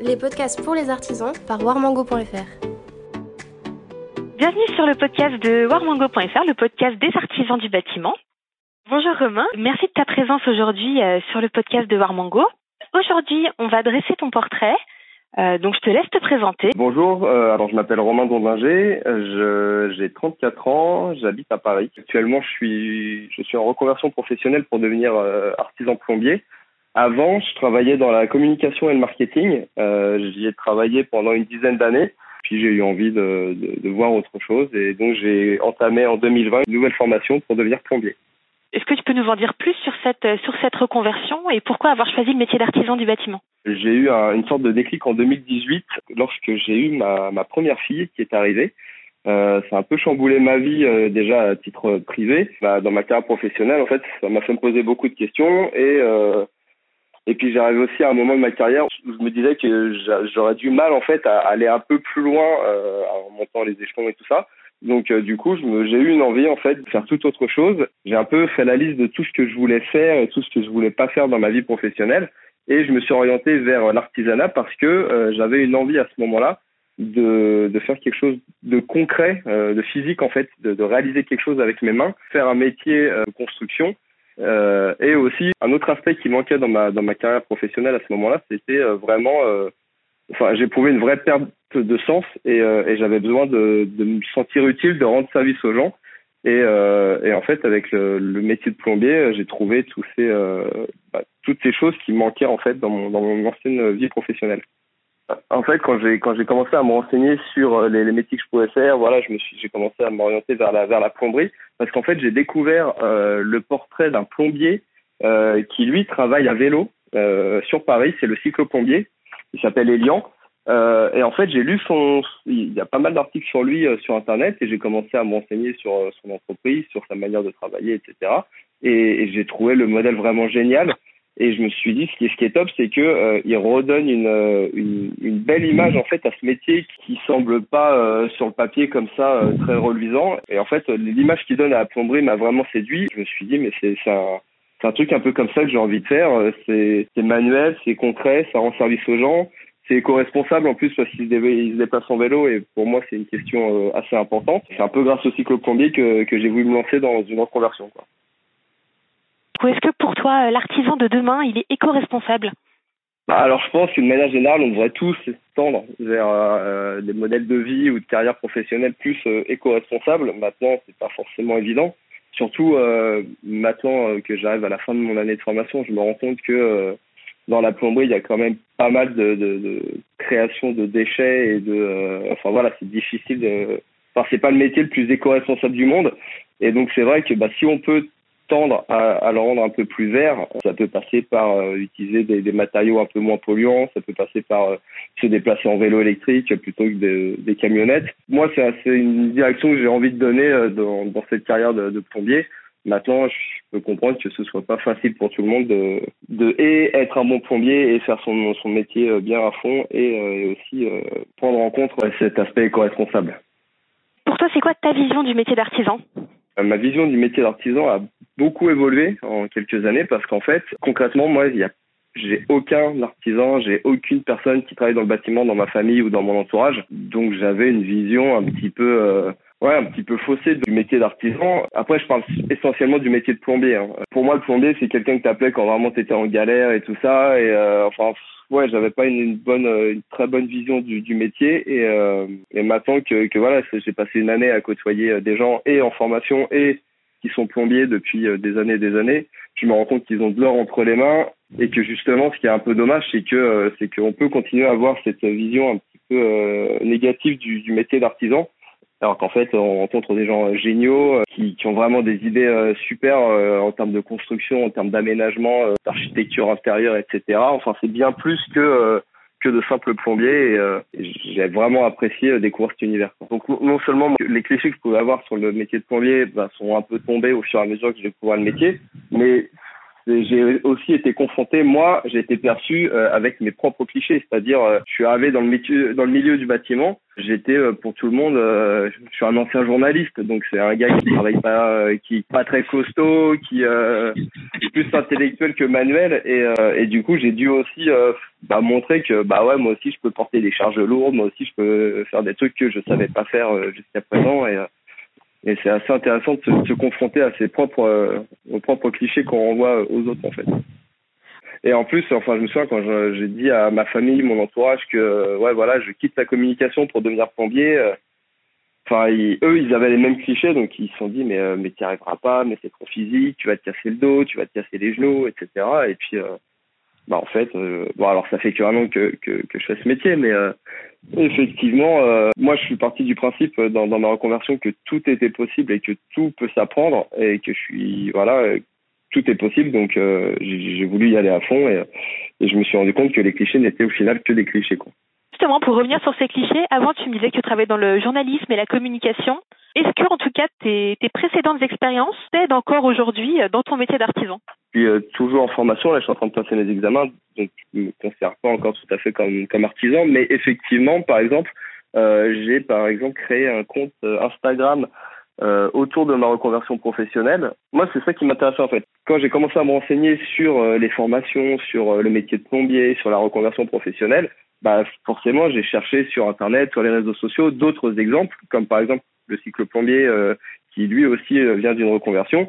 les podcasts pour les artisans par warmango.fr. Bienvenue sur le podcast de warmango.fr, le podcast des artisans du bâtiment. Bonjour Romain, merci de ta présence aujourd'hui euh, sur le podcast de Warmango. Aujourd'hui, on va dresser ton portrait. Euh, donc je te laisse te présenter. Bonjour, euh, alors je m'appelle Romain Dondinger, je, j'ai 34 ans, j'habite à Paris. Actuellement, je suis, je suis en reconversion professionnelle pour devenir artisan plombier. Avant, je travaillais dans la communication et le marketing. Euh, j'y ai travaillé pendant une dizaine d'années. Puis j'ai eu envie de, de, de, voir autre chose et donc j'ai entamé en 2020 une nouvelle formation pour devenir plombier. Est-ce que tu peux nous en dire plus sur cette, sur cette reconversion et pourquoi avoir choisi le métier d'artisan du bâtiment? J'ai eu un, une sorte de déclic en 2018 lorsque j'ai eu ma, ma première fille qui est arrivée. Euh, ça a un peu chamboulé ma vie euh, déjà à titre privé. Bah, dans ma carrière professionnelle, en fait, ça m'a fait me poser beaucoup de questions et euh, et puis j'arrivais aussi à un moment de ma carrière où je me disais que j'aurais du mal en fait à aller un peu plus loin euh, en montant les échelons et tout ça. Donc euh, du coup, j'ai eu une envie en fait de faire toute autre chose. J'ai un peu fait la liste de tout ce que je voulais faire et tout ce que je voulais pas faire dans ma vie professionnelle. Et je me suis orienté vers l'artisanat parce que euh, j'avais une envie à ce moment-là de, faire quelque chose de concret, euh, de physique en fait, de, de, réaliser quelque chose avec mes mains, faire un métier euh, de construction euh, et aussi, un autre aspect qui manquait dans ma, dans ma carrière professionnelle à ce moment-là, c'était euh, vraiment. Euh, enfin, j'ai prouvé une vraie perte de sens et, euh, et j'avais besoin de, de me sentir utile, de rendre service aux gens. Et, et en fait, avec le, le métier de plombier, j'ai trouvé tous ces, bah, toutes ces choses qui manquaient en fait dans mon, dans mon ancienne vie professionnelle en fait, quand j'ai quand j'ai commencé à me renseigner sur euh, les, les, métiers que je pouvais faire, voilà, je me suis j'ai commencé à m'orienter vers la vers la plomberie parce qu'en fait j'ai découvert euh, le portrait d'un plombier euh, qui lui travaille à vélo euh, sur Paris, c'est le cycloplombier. Il s'appelle Elian. Euh, et en fait, j'ai lu son, il y a pas mal d'articles sur lui sur internet et j'ai commencé à me renseigner sur son entreprise, sur sa manière de travailler, etc. Et, et j'ai trouvé le modèle vraiment génial. Et je me suis dit, ce qui est, top, c'est que euh, il redonne une, euh, une, une, belle image en fait à ce métier qui semble pas euh, sur le papier comme ça euh, très reluisant. Et en fait, l'image qu'il donne à la plomberie m'a vraiment séduit. Je me suis dit, mais c'est un, un truc un peu comme ça que j'ai envie de faire. C'est manuel, c'est concret, ça rend service aux gens. C'est éco-responsable en plus parce qu'il se, déplace en vélo et pour moi c'est une question assez importante. C'est un peu grâce au cycloplombier que, que j'ai voulu me lancer dans une reconversion. Quoi. Ou est-ce que pour toi, euh, l'artisan de demain, il est éco-responsable bah, alors je pense qu'une manière générale, on devrait tous tendre vers euh, des modèles de vie ou de carrière professionnelle plus euh, éco-responsables. Maintenant, c'est pas forcément évident. Surtout maintenant que j'arrive à la fin de mon année de formation, je me rends compte que dans la plomberie, il y a quand même pas mal de, de, de création de déchets et de, enfin voilà, c'est difficile de, enfin c'est pas le métier le plus éco-responsable du monde. Et donc c'est vrai que bah, si on peut tendre à, à, le rendre un peu plus vert. Ça peut passer par euh, utiliser des, des, matériaux un peu moins polluants, ça peut passer par euh, se déplacer en vélo électrique plutôt que de, des camionnettes. Moi, c'est une direction que j'ai envie de donner euh, dans, dans, cette carrière de, de, plombier. Maintenant, je peux comprendre que ce soit pas facile pour tout le monde de, de et être un bon plombier et faire son, son métier bien à fond et, et aussi prendre en compte cet aspect éco-responsable. Pour toi, c'est quoi ta vision du métier d'artisan? Ma vision du métier d'artisan a beaucoup évolué en quelques années parce qu'en fait, concrètement, moi, j'ai aucun artisan, j'ai aucune personne qui travaille dans le bâtiment dans ma famille ou dans mon entourage. Donc j'avais une vision un petit peu euh, ouais, un petit peu faussée du métier d'artisan. Après je parle essentiellement du métier de plombier. Hein. Pour moi le plombier c'est quelqu'un que t'appelais quand vraiment t'étais en galère et tout ça et euh, enfin ouais, j'avais pas une, bonne une très bonne vision du, du métier et euh, et maintenant que que voilà, j'ai passé une année à côtoyer euh, des gens et en formation et qui sont plombiers depuis euh, des années et des années, je me rends compte qu'ils ont de l'or entre les mains et que justement, ce qui est un peu dommage, c'est que euh, c'est qu'on peut continuer à avoir cette vision un petit peu euh, négative du, du métier d'artisan, alors qu'en fait, on rencontre des gens géniaux qui, qui ont vraiment des idées super en termes de construction, en termes d'aménagement, d'architecture intérieure, etc. Enfin, c'est bien plus que que de simples plombiers et, euh, j'ai vraiment apprécié euh, découvrir cet univers. Donc non seulement les clichés que je pouvais avoir sur le métier de plombier bah, sont un peu tombés au fur et à mesure que j'ai découvert le métier, mais j'ai aussi été confronté, moi, j'ai été perçu euh, avec mes propres clichés, c'est-à-dire, euh, je suis arrivé dans le, métier, dans le milieu du bâtiment, j'étais euh, pour tout le monde, je suis un ancien journaliste, donc c'est un gars qui travaille pas, qui est pas très costaud, qui est plus intellectuel que manuel, et, du coup, j'ai dû aussi bah, montrer que, bah ouais, moi aussi, je peux porter des charges lourdes, moi aussi, je peux faire des trucs que je savais pas faire jusqu'à présent, et c'est assez intéressant de se, confronter à ses propres, euh, aux propres clichés qu'on renvoie aux autres, en fait. Et en plus, enfin, je me souviens quand j'ai dit à ma famille, mon entourage, que ouais, voilà, je quitte la communication pour devenir plombier. Euh, enfin, eux, ils avaient les mêmes clichés, donc ils se sont dit, mais, euh, mais tu n'y arriveras pas, mais c'est trop physique, tu vas te casser le dos, tu vas te casser les genoux, etc. Et puis, bah en fait, bon, alors ça fait qu'un an que, que, que je fais ce métier, mais Effectivement, euh, moi je suis parti du principe dans, dans, ma reconversion que tout était possible et que tout peut s'apprendre et que je suis voilà tout est possible donc euh, j'ai voulu y aller à fond et, et, je me suis rendu compte que les clichés n'étaient au final que des clichés quoi. Justement pour revenir sur ces clichés, avant tu me disais que tu travaillais dans le journalisme et la communication. Est-ce que, en tout cas, tes, tes précédentes expériences t'aident encore aujourd'hui euh, dans ton métier d'artisan? Je suis euh, toujours en formation, là je suis en train de passer mes examens, donc je ne me considère pas encore tout à fait comme, comme artisan, mais effectivement, par exemple, euh, j'ai par exemple créé un compte Instagram euh, autour de ma reconversion professionnelle. Moi, c'est ça qui m'intéressait en fait. Quand j'ai commencé à me renseigner sur les formations, sur le métier de plombier, sur la reconversion professionnelle, bah forcément, j'ai cherché sur Internet, sur les réseaux sociaux, d'autres exemples, comme par exemple le cycle plombier euh, qui lui aussi euh, vient d'une reconversion.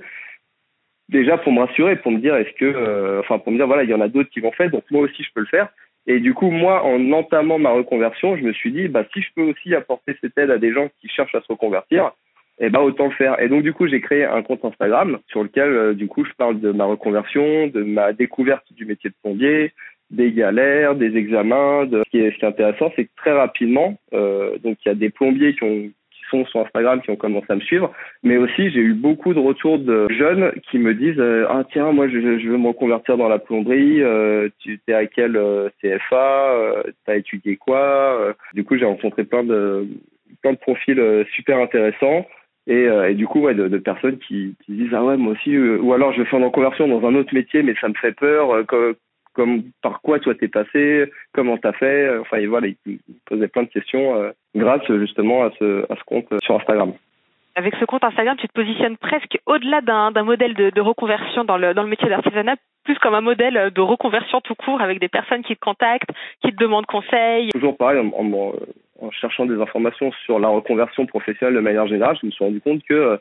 Déjà pour me rassurer, pour me dire est-ce que, euh, enfin pour me dire voilà il y en a d'autres qui vont faire, donc moi aussi je peux le faire. Et du coup moi en entamant ma reconversion, je me suis dit bah si je peux aussi apporter cette aide à des gens qui cherchent à se reconvertir, et eh bah autant le faire. Et donc du coup j'ai créé un compte Instagram sur lequel du coup je parle de ma reconversion, de ma découverte du métier de plombier, des galères, des examens. De... Ce, qui est, intéressant, c'est que très rapidement, euh, donc il y a des plombiers qui ont sont sur Instagram qui ont commencé à me suivre, mais aussi j'ai eu beaucoup de retours de jeunes qui me disent euh, ah tiens moi je, je, veux me reconvertir dans la plomberie, euh, tu es à quel euh, CFA, euh, t'as étudié quoi Du coup j'ai rencontré plein de plein de profils super intéressants. Et, et, du coup, ouais, de, de personnes qui, qui, disent ah ouais moi aussi, ou alors je vais faire une reconversion dans un autre métier, mais ça me fait peur comme par quoi toi t'es passé, comment t'as fait, enfin et voilà, il, posait plein de questions euh, grâce justement à ce, à ce compte sur Instagram. Avec ce compte Instagram, tu te positionnes presque au-delà d'un modèle de, de, reconversion dans le, dans le métier d'artisanat, plus comme un modèle de reconversion tout court avec des personnes qui te contactent, qui te demandent conseil. Toujours pareil, en, en, en cherchant des informations sur la reconversion professionnelle de manière générale, je me suis rendu compte que euh,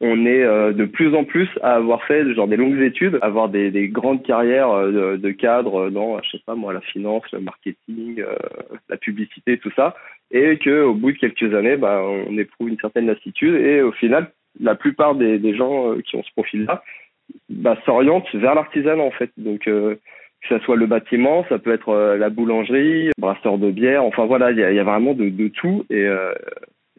on est euh, de plus en plus à avoir fait genre des longues études, avoir des, des grandes carrières euh, de, de cadre dans, je sais pas moi, la finance, le marketing, la publicité, tout ça, et que au bout de quelques années, bah, on éprouve une certaine lassitude et au final, la plupart des, des gens qui ont ce profil-là bah, s'orientent vers l'artisanat en fait. Donc que ça soit le bâtiment, ça peut être la boulangerie, brasseur de bière, enfin voilà, il y a, y a, vraiment de, de tout et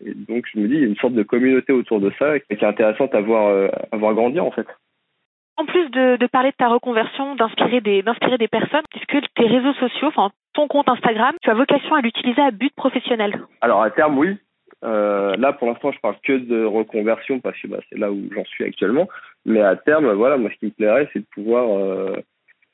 et donc je me dis, il y a une sorte de communauté autour de ça qui est intéressante à voir, euh, à voir grandir en fait. En plus de, de parler de ta reconversion, d'inspirer des, d'inspirer des personnes, est-ce que tes réseaux sociaux, enfin ton compte Instagram, tu as vocation à l'utiliser à but professionnel Alors à terme, oui. Euh, là, pour l'instant, je parle que de reconversion parce que bah, c'est là où j'en suis actuellement. Mais à terme, voilà, moi, ce qui me plairait, c'est de pouvoir euh,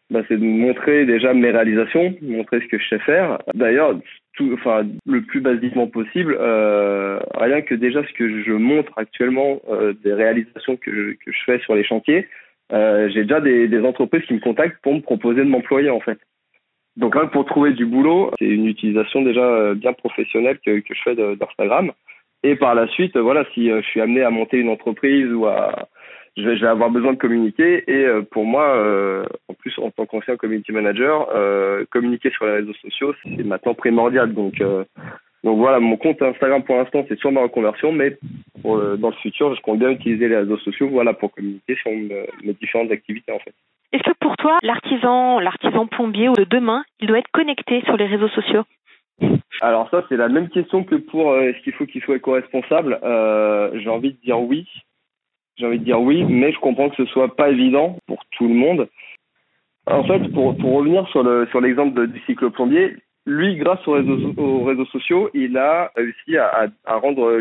bah, c'est de montrer déjà mes réalisations, montrer ce que je sais faire. D'ailleurs, tout, enfin, le plus basiquement possible, euh, rien que déjà ce que je montre actuellement euh, des réalisations que je, que je fais sur les chantiers, euh, j'ai déjà des, des entreprises qui me contactent pour me proposer de m'employer en fait. Donc là, pour trouver du boulot, c'est une utilisation déjà euh, bien professionnelle que, que je fais d'Instagram. Et par la suite, voilà, si euh, je suis amené à monter une entreprise ou à je vais, je vais, avoir besoin de communiquer et euh, pour moi, euh, en plus en tant qu'ancien community manager, euh, communiquer sur les réseaux sociaux c'est maintenant primordial. Donc euh, donc voilà, mon compte Instagram pour l'instant c'est sur ma reconversion, mais pour, dans le futur je compte bien utiliser les réseaux sociaux voilà pour communiquer sur mes différentes activités en fait. Est-ce que pour toi l'artisan l'artisan plombier de demain il doit être connecté sur les réseaux sociaux? Alors ça, c'est la même question que pour euh, est-ce qu'il faut qu'il soit éco-responsable? Euh, j'ai envie de dire oui, j'ai envie de dire oui, mais je comprends que ce soit pas évident pour tout le monde. En fait, pour, revenir sur le sur l'exemple du cycle plombier, lui, grâce aux réseaux, aux réseaux sociaux, il a réussi à, rendre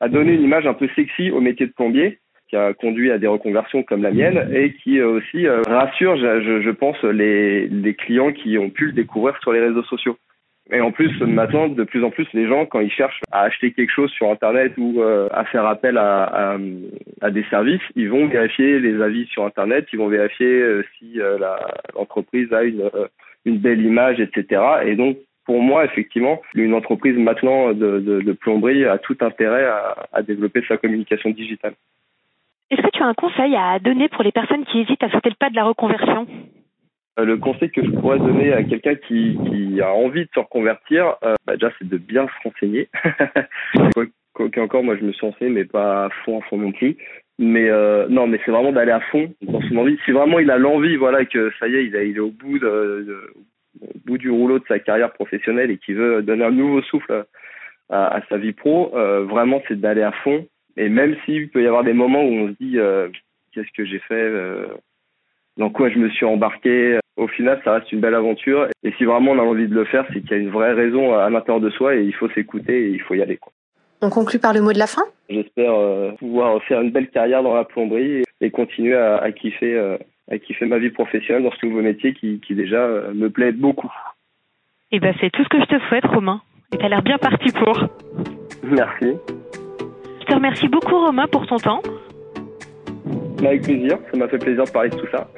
à donner une image un peu sexy au métier de plombier. qui a conduit à des reconversions comme la mienne et qui aussi rassure, je, pense, les clients qui ont pu le découvrir sur les réseaux sociaux. Et en plus, maintenant, de plus en plus, les gens, quand ils cherchent à acheter quelque chose sur Internet ou euh, à faire appel à, des services, ils vont vérifier les avis sur Internet, ils vont vérifier euh, si euh, l'entreprise a une, une belle image, etc. Et donc, pour moi, effectivement, une entreprise maintenant de, plomberie a tout intérêt à, à développer sa communication digitale. Est-ce que tu as un conseil à donner pour les personnes qui hésitent à sauter le pas de la reconversion? Le conseil que je pourrais donner à quelqu'un qui, qui, a envie de se reconvertir, euh, bah déjà, c'est de bien se renseigner. Quoi encore, moi, je me suis renseigné, mais pas à fond, à fond non plus. Mais euh, non, mais c'est vraiment d'aller à fond dans son envie. Si vraiment il a l'envie, voilà, que ça y est, il, a, il est au bout, de, au bout du rouleau de sa carrière professionnelle et qu'il veut donner un nouveau souffle à, à sa vie pro, euh, vraiment, c'est d'aller à fond. Et même s'il peut y avoir des moments où on se dit, euh, qu'est-ce que j'ai fait dans quoi je me suis embarqué. Au final, ça reste une belle aventure. Et si vraiment on a envie de le faire, c'est qu'il y a une vraie raison à l'intérieur de soi et il faut s'écouter et il faut y aller. Quoi. On conclut par le mot de la fin? J'espère euh, pouvoir faire une belle carrière dans la plomberie et, continuer à, à kiffer, euh, à kiffer ma vie professionnelle dans ce nouveau métier qui, qui déjà euh, me plaît beaucoup. Et eh ben c'est tout ce que je te souhaite, Romain. Et t'as l'air bien parti pour. Merci. Je te remercie beaucoup, Romain, pour ton temps. Avec plaisir, ça m'a fait plaisir de parler de tout ça.